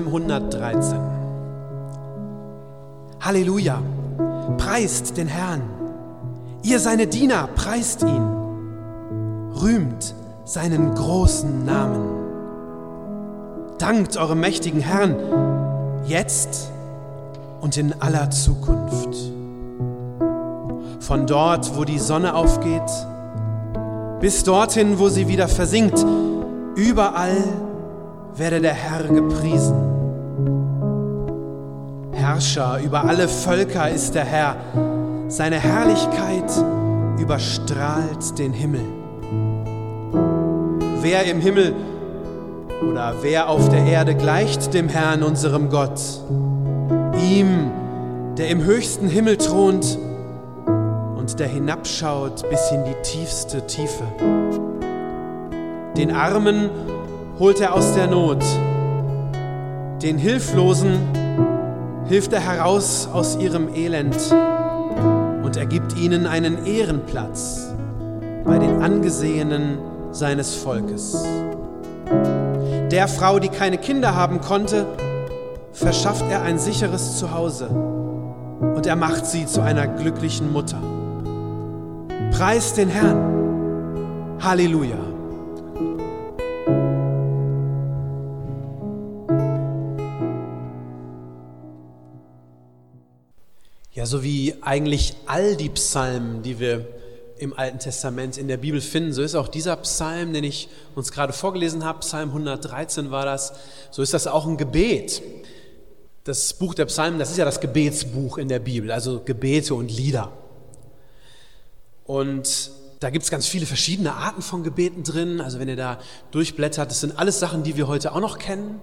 Psalm 113. Halleluja! Preist den Herrn. Ihr seine Diener, preist ihn. Rühmt seinen großen Namen. Dankt eurem mächtigen Herrn, jetzt und in aller Zukunft. Von dort, wo die Sonne aufgeht, bis dorthin, wo sie wieder versinkt, überall werde der Herr gepriesen. Herrscher über alle Völker ist der Herr. Seine Herrlichkeit überstrahlt den Himmel. Wer im Himmel oder wer auf der Erde gleicht dem Herrn, unserem Gott? Ihm, der im höchsten Himmel thront und der hinabschaut bis in die tiefste Tiefe. Den Armen holt er aus der Not. Den Hilflosen hilft er heraus aus ihrem Elend und er gibt ihnen einen Ehrenplatz bei den Angesehenen seines Volkes. Der Frau, die keine Kinder haben konnte, verschafft er ein sicheres Zuhause und er macht sie zu einer glücklichen Mutter. Preis den Herrn. Halleluja. Ja, so wie eigentlich all die Psalmen, die wir im Alten Testament in der Bibel finden, so ist auch dieser Psalm, den ich uns gerade vorgelesen habe, Psalm 113 war das, so ist das auch ein Gebet. Das Buch der Psalmen, das ist ja das Gebetsbuch in der Bibel, also Gebete und Lieder. Und da gibt es ganz viele verschiedene Arten von Gebeten drin. Also wenn ihr da durchblättert, das sind alles Sachen, die wir heute auch noch kennen.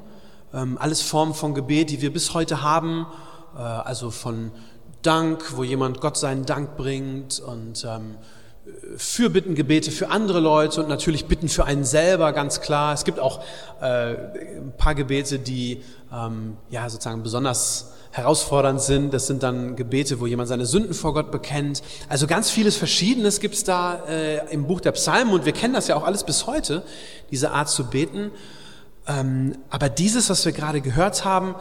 Ähm, alles Formen von Gebet, die wir bis heute haben. Äh, also von Dank, wo jemand Gott seinen Dank bringt und ähm, Fürbittengebete für andere Leute und natürlich Bitten für einen selber, ganz klar. Es gibt auch äh, ein paar Gebete, die ähm, ja sozusagen besonders herausfordernd sind. Das sind dann Gebete, wo jemand seine Sünden vor Gott bekennt. Also ganz vieles Verschiedenes gibt es da äh, im Buch der Psalmen und wir kennen das ja auch alles bis heute, diese Art zu beten. Ähm, aber dieses, was wir gerade gehört haben,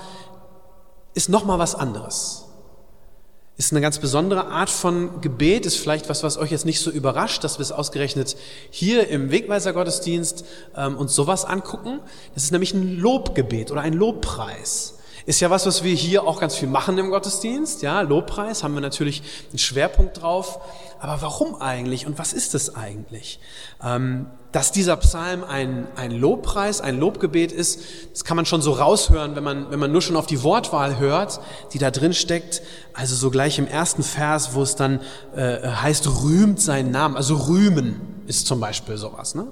ist nochmal was anderes ist eine ganz besondere Art von Gebet, ist vielleicht was, was euch jetzt nicht so überrascht, dass wir es ausgerechnet hier im Wegweiser-Gottesdienst ähm, uns sowas angucken. Das ist nämlich ein Lobgebet oder ein Lobpreis. Ist ja was, was wir hier auch ganz viel machen im Gottesdienst. Ja, Lobpreis haben wir natürlich einen Schwerpunkt drauf. Aber warum eigentlich und was ist es eigentlich? Ähm, dass dieser Psalm ein, ein Lobpreis, ein Lobgebet ist, das kann man schon so raushören, wenn man, wenn man nur schon auf die Wortwahl hört, die da drin steckt. Also so gleich im ersten Vers, wo es dann äh, heißt, rühmt seinen Namen. Also rühmen ist zum Beispiel sowas. Ne?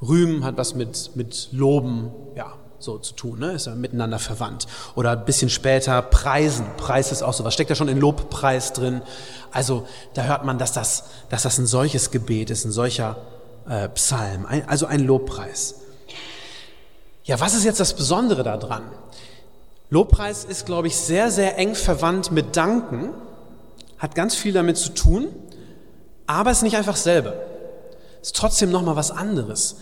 Rühmen hat was mit, mit Loben, ja, so zu tun, ne? ist ja miteinander verwandt. Oder ein bisschen später Preisen. Preis ist auch so was. Steckt da schon in Lobpreis drin. Also da hört man, dass das, dass das ein solches Gebet ist, ein solcher äh, Psalm, ein, also ein Lobpreis. Ja, was ist jetzt das Besondere daran? Lobpreis ist, glaube ich, sehr, sehr eng verwandt mit Danken, hat ganz viel damit zu tun, aber ist nicht einfach selber. Ist trotzdem nochmal was anderes.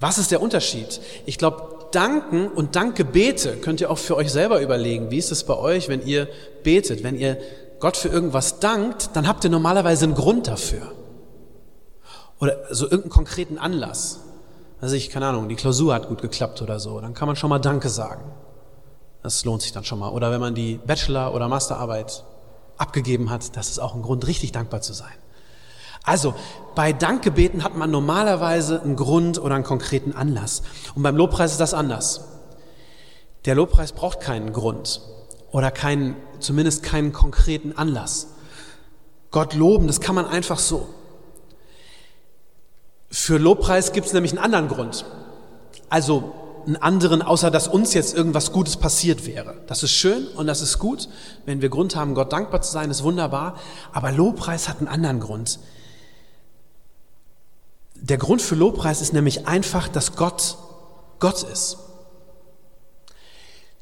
Was ist der Unterschied? Ich glaube, Danken und Dankgebete könnt ihr auch für euch selber überlegen. Wie ist es bei euch, wenn ihr betet? Wenn ihr Gott für irgendwas dankt, dann habt ihr normalerweise einen Grund dafür. Oder so irgendeinen konkreten Anlass. Also ich, keine Ahnung, die Klausur hat gut geklappt oder so. Dann kann man schon mal Danke sagen. Das lohnt sich dann schon mal. Oder wenn man die Bachelor- oder Masterarbeit abgegeben hat, das ist auch ein Grund, richtig dankbar zu sein. Also bei Dankgebeten hat man normalerweise einen Grund oder einen konkreten Anlass. Und beim Lobpreis ist das anders. Der Lobpreis braucht keinen Grund oder keinen, zumindest keinen konkreten Anlass. Gott loben, das kann man einfach so. Für Lobpreis gibt es nämlich einen anderen Grund. Also einen anderen, außer dass uns jetzt irgendwas Gutes passiert wäre. Das ist schön und das ist gut. Wenn wir Grund haben, Gott dankbar zu sein, ist wunderbar. Aber Lobpreis hat einen anderen Grund. Der Grund für Lobpreis ist nämlich einfach, dass Gott Gott ist.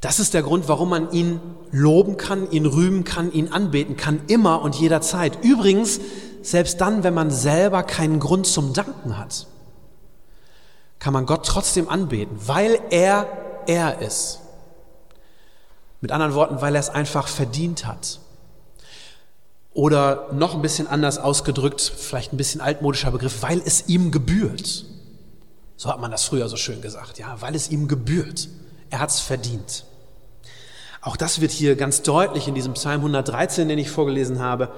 Das ist der Grund, warum man ihn loben kann, ihn rühmen kann, ihn anbeten kann, immer und jederzeit. Übrigens, selbst dann, wenn man selber keinen Grund zum Danken hat kann man Gott trotzdem anbeten, weil er er ist. Mit anderen Worten, weil er es einfach verdient hat. Oder noch ein bisschen anders ausgedrückt, vielleicht ein bisschen altmodischer Begriff, weil es ihm gebührt. So hat man das früher so schön gesagt, ja, weil es ihm gebührt. Er hat es verdient. Auch das wird hier ganz deutlich in diesem Psalm 113, den ich vorgelesen habe,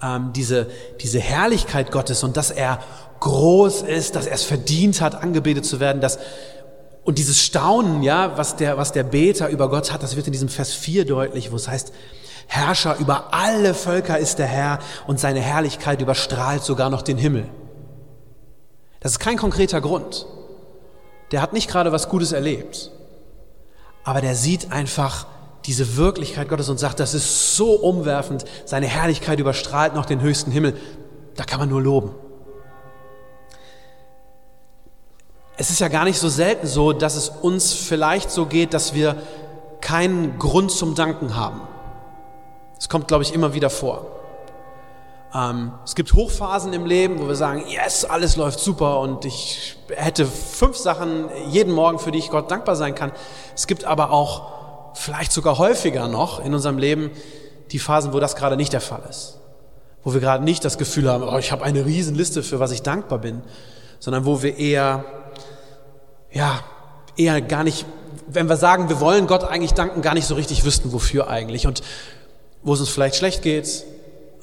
ähm, diese, diese Herrlichkeit Gottes und dass er groß ist, dass er es verdient hat, angebetet zu werden, dass und dieses Staunen, ja, was der, was der Beter über Gott hat, das wird in diesem Vers 4 deutlich, wo es heißt, Herrscher über alle Völker ist der Herr und seine Herrlichkeit überstrahlt sogar noch den Himmel. Das ist kein konkreter Grund. Der hat nicht gerade was Gutes erlebt. Aber der sieht einfach diese Wirklichkeit Gottes und sagt, das ist so umwerfend, seine Herrlichkeit überstrahlt noch den höchsten Himmel. Da kann man nur loben. Es ist ja gar nicht so selten so, dass es uns vielleicht so geht, dass wir keinen Grund zum Danken haben. Es kommt, glaube ich, immer wieder vor. Ähm, es gibt Hochphasen im Leben, wo wir sagen, yes, alles läuft super und ich hätte fünf Sachen jeden Morgen, für die ich Gott dankbar sein kann. Es gibt aber auch vielleicht sogar häufiger noch in unserem Leben die Phasen, wo das gerade nicht der Fall ist. Wo wir gerade nicht das Gefühl haben, oh, ich habe eine Riesenliste, für was ich dankbar bin, sondern wo wir eher ja, eher gar nicht, wenn wir sagen, wir wollen Gott eigentlich danken, gar nicht so richtig wüssten, wofür eigentlich. Und wo es uns vielleicht schlecht geht,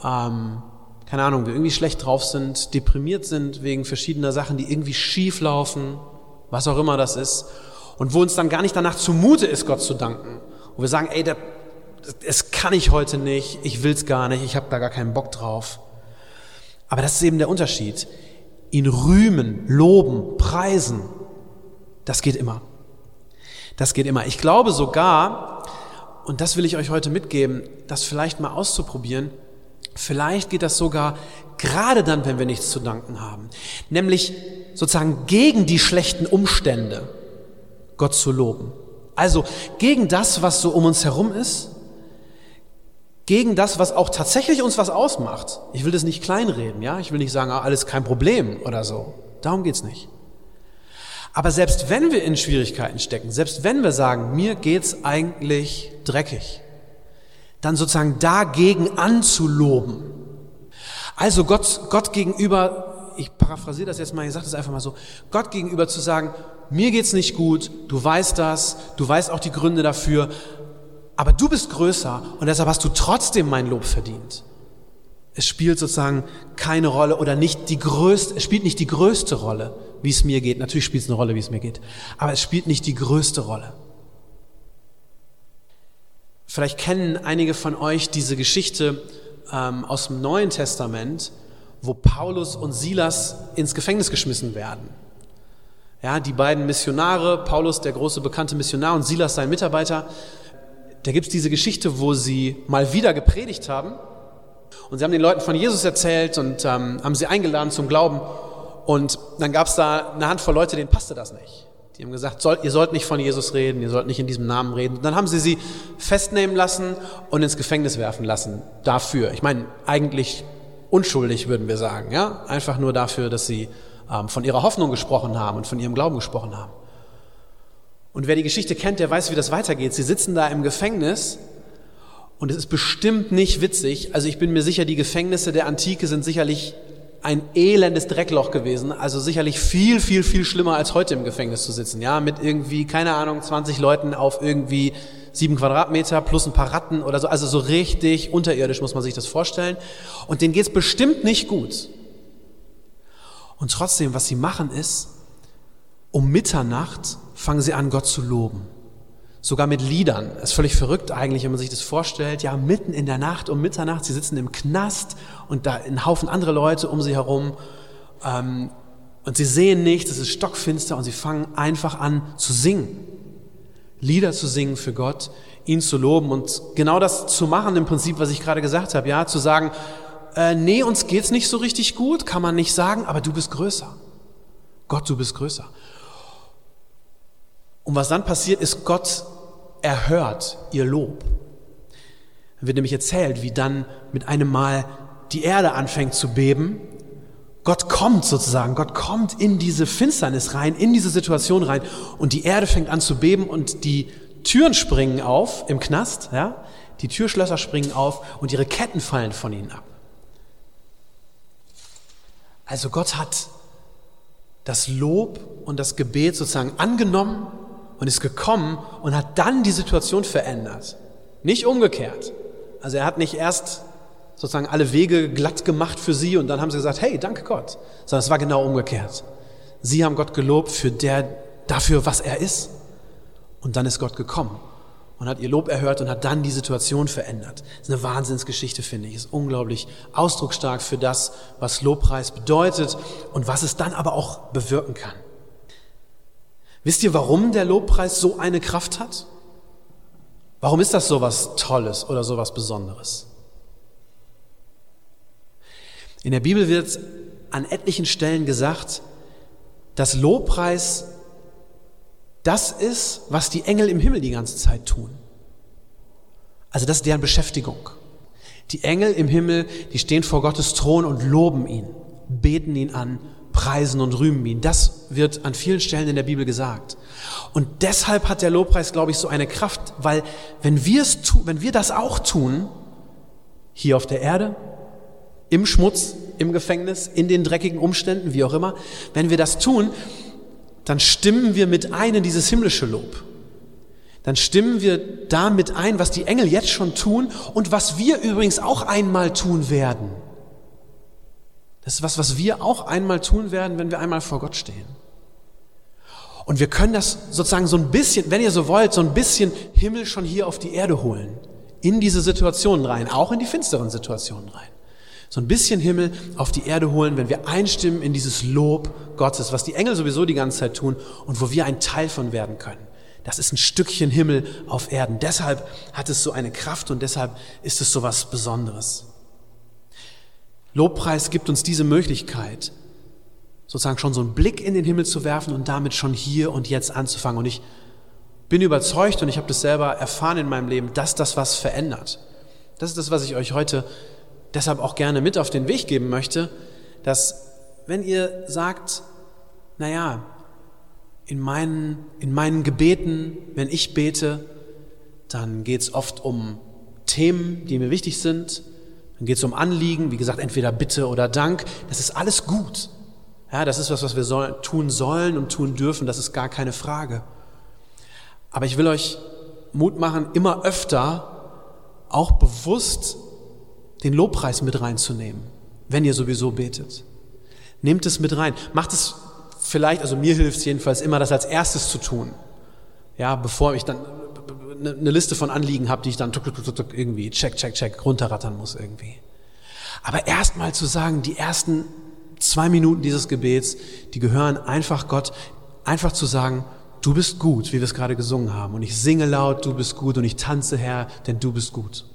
ähm, keine Ahnung, wir irgendwie schlecht drauf sind, deprimiert sind wegen verschiedener Sachen, die irgendwie schief laufen, was auch immer das ist. Und wo uns dann gar nicht danach zumute ist, Gott zu danken. Wo wir sagen, ey, das, das kann ich heute nicht, ich will's gar nicht, ich habe da gar keinen Bock drauf. Aber das ist eben der Unterschied. Ihn rühmen, loben, preisen, das geht immer. Das geht immer. Ich glaube sogar, und das will ich euch heute mitgeben, das vielleicht mal auszuprobieren, vielleicht geht das sogar gerade dann, wenn wir nichts zu danken haben. Nämlich sozusagen gegen die schlechten Umstände Gott zu loben. Also gegen das, was so um uns herum ist, gegen das, was auch tatsächlich uns was ausmacht. Ich will das nicht kleinreden, ja? Ich will nicht sagen, ah, alles kein Problem oder so. Darum geht's nicht. Aber selbst wenn wir in Schwierigkeiten stecken, selbst wenn wir sagen, mir geht's eigentlich dreckig, dann sozusagen dagegen anzuloben. Also Gott, Gott gegenüber, ich paraphrasiere das jetzt mal, ich sage das einfach mal so, Gott gegenüber zu sagen, mir geht's nicht gut, du weißt das, du weißt auch die Gründe dafür, aber du bist größer und deshalb hast du trotzdem mein Lob verdient. Es spielt sozusagen keine Rolle oder nicht die größte, es spielt nicht die größte Rolle, wie es mir geht. Natürlich spielt es eine Rolle, wie es mir geht. Aber es spielt nicht die größte Rolle. Vielleicht kennen einige von euch diese Geschichte ähm, aus dem Neuen Testament, wo Paulus und Silas ins Gefängnis geschmissen werden. Ja, die beiden Missionare, Paulus, der große bekannte Missionar und Silas, sein Mitarbeiter, da gibt es diese Geschichte, wo sie mal wieder gepredigt haben und sie haben den Leuten von Jesus erzählt und ähm, haben sie eingeladen zum Glauben. Und dann gab es da eine Handvoll Leute, denen passte das nicht. Die haben gesagt, soll, ihr sollt nicht von Jesus reden, ihr sollt nicht in diesem Namen reden. Und dann haben sie sie festnehmen lassen und ins Gefängnis werfen lassen dafür. Ich meine, eigentlich unschuldig würden wir sagen, ja, einfach nur dafür, dass sie ähm, von ihrer Hoffnung gesprochen haben und von ihrem Glauben gesprochen haben. Und wer die Geschichte kennt, der weiß, wie das weitergeht. Sie sitzen da im Gefängnis und es ist bestimmt nicht witzig. Also ich bin mir sicher, die Gefängnisse der Antike sind sicherlich ein elendes Dreckloch gewesen. Also sicherlich viel, viel, viel schlimmer als heute im Gefängnis zu sitzen. Ja, mit irgendwie, keine Ahnung, 20 Leuten auf irgendwie sieben Quadratmeter plus ein paar Ratten oder so. Also so richtig unterirdisch muss man sich das vorstellen. Und denen geht's bestimmt nicht gut. Und trotzdem, was sie machen ist, um Mitternacht fangen sie an, Gott zu loben sogar mit Liedern. Ist völlig verrückt eigentlich, wenn man sich das vorstellt. Ja, mitten in der Nacht um Mitternacht, sie sitzen im Knast und da ein Haufen andere Leute um sie herum. Ähm, Und sie sehen nichts, es ist stockfinster und sie fangen einfach an zu singen. Lieder zu singen für Gott, ihn zu loben und genau das zu machen im Prinzip, was ich gerade gesagt habe, ja, zu sagen, äh, nee, uns geht's nicht so richtig gut, kann man nicht sagen, aber du bist größer. Gott, du bist größer. Und was dann passiert, ist, Gott erhört ihr Lob. Dann wird nämlich erzählt, wie dann mit einem Mal die Erde anfängt zu beben Gott kommt sozusagen, Gott kommt in diese Finsternis rein, in diese Situation rein und die Erde fängt an zu beben und die Türen springen auf im Knast, ja? Die Türschlösser springen auf und ihre Ketten fallen von ihnen ab. Also Gott hat das Lob und das Gebet sozusagen angenommen und ist gekommen und hat dann die Situation verändert. Nicht umgekehrt. Also er hat nicht erst sozusagen alle Wege glatt gemacht für sie und dann haben sie gesagt, hey, danke Gott. Sondern es war genau umgekehrt. Sie haben Gott gelobt für der, dafür, was er ist. Und dann ist Gott gekommen und hat ihr Lob erhört und hat dann die Situation verändert. Das ist eine Wahnsinnsgeschichte, finde ich. Ist unglaublich ausdrucksstark für das, was Lobpreis bedeutet und was es dann aber auch bewirken kann. Wisst ihr, warum der Lobpreis so eine Kraft hat? Warum ist das so was Tolles oder so was Besonderes? In der Bibel wird an etlichen Stellen gesagt, dass Lobpreis das ist, was die Engel im Himmel die ganze Zeit tun. Also das ist deren Beschäftigung. Die Engel im Himmel, die stehen vor Gottes Thron und loben ihn, beten ihn an, preisen und rühmen ihn. Das wird an vielen Stellen in der Bibel gesagt. Und deshalb hat der Lobpreis, glaube ich, so eine Kraft, weil wenn wir es wenn wir das auch tun, hier auf der Erde, im Schmutz, im Gefängnis, in den dreckigen Umständen, wie auch immer, wenn wir das tun, dann stimmen wir mit ein in dieses himmlische Lob. Dann stimmen wir damit ein, was die Engel jetzt schon tun und was wir übrigens auch einmal tun werden. Das ist was, was wir auch einmal tun werden, wenn wir einmal vor Gott stehen. Und wir können das sozusagen so ein bisschen, wenn ihr so wollt, so ein bisschen Himmel schon hier auf die Erde holen. In diese Situationen rein, auch in die finsteren Situationen rein so ein bisschen Himmel auf die Erde holen, wenn wir einstimmen in dieses Lob Gottes, was die Engel sowieso die ganze Zeit tun und wo wir ein Teil von werden können. Das ist ein Stückchen Himmel auf Erden. Deshalb hat es so eine Kraft und deshalb ist es so was Besonderes. Lobpreis gibt uns diese Möglichkeit, sozusagen schon so einen Blick in den Himmel zu werfen und damit schon hier und jetzt anzufangen. Und ich bin überzeugt und ich habe das selber erfahren in meinem Leben, dass das was verändert. Das ist das, was ich euch heute deshalb auch gerne mit auf den Weg geben möchte, dass wenn ihr sagt, naja, in meinen, in meinen Gebeten, wenn ich bete, dann geht es oft um Themen, die mir wichtig sind. Dann geht es um Anliegen, wie gesagt, entweder Bitte oder Dank. Das ist alles gut. Ja, das ist was, was wir soll, tun sollen und tun dürfen. Das ist gar keine Frage. Aber ich will euch Mut machen, immer öfter auch bewusst den Lobpreis mit reinzunehmen, wenn ihr sowieso betet. Nehmt es mit rein. Macht es vielleicht, also mir hilft es jedenfalls immer, das als erstes zu tun. Ja, bevor ich dann eine Liste von Anliegen habe, die ich dann irgendwie check, check, check runterrattern muss irgendwie. Aber erstmal zu sagen, die ersten zwei Minuten dieses Gebets, die gehören einfach Gott, einfach zu sagen, du bist gut, wie wir es gerade gesungen haben. Und ich singe laut, du bist gut, und ich tanze, Herr, denn du bist gut.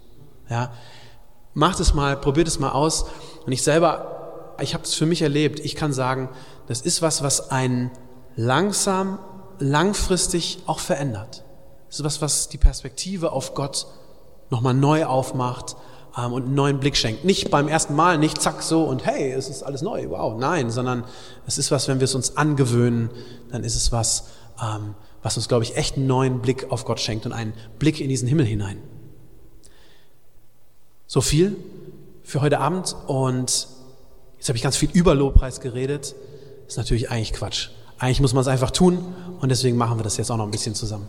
Ja, Macht es mal, probiert es mal aus. Und ich selber, ich habe es für mich erlebt. Ich kann sagen, das ist was, was einen langsam, langfristig auch verändert. Ist was, was die Perspektive auf Gott nochmal neu aufmacht ähm, und einen neuen Blick schenkt. Nicht beim ersten Mal, nicht zack so und hey, es ist alles neu, wow, nein, sondern es ist was, wenn wir es uns angewöhnen, dann ist es was, ähm, was uns, glaube ich, echt einen neuen Blick auf Gott schenkt und einen Blick in diesen Himmel hinein. So viel für heute Abend und jetzt habe ich ganz viel über Lobpreis geredet. Ist natürlich eigentlich Quatsch. Eigentlich muss man es einfach tun und deswegen machen wir das jetzt auch noch ein bisschen zusammen.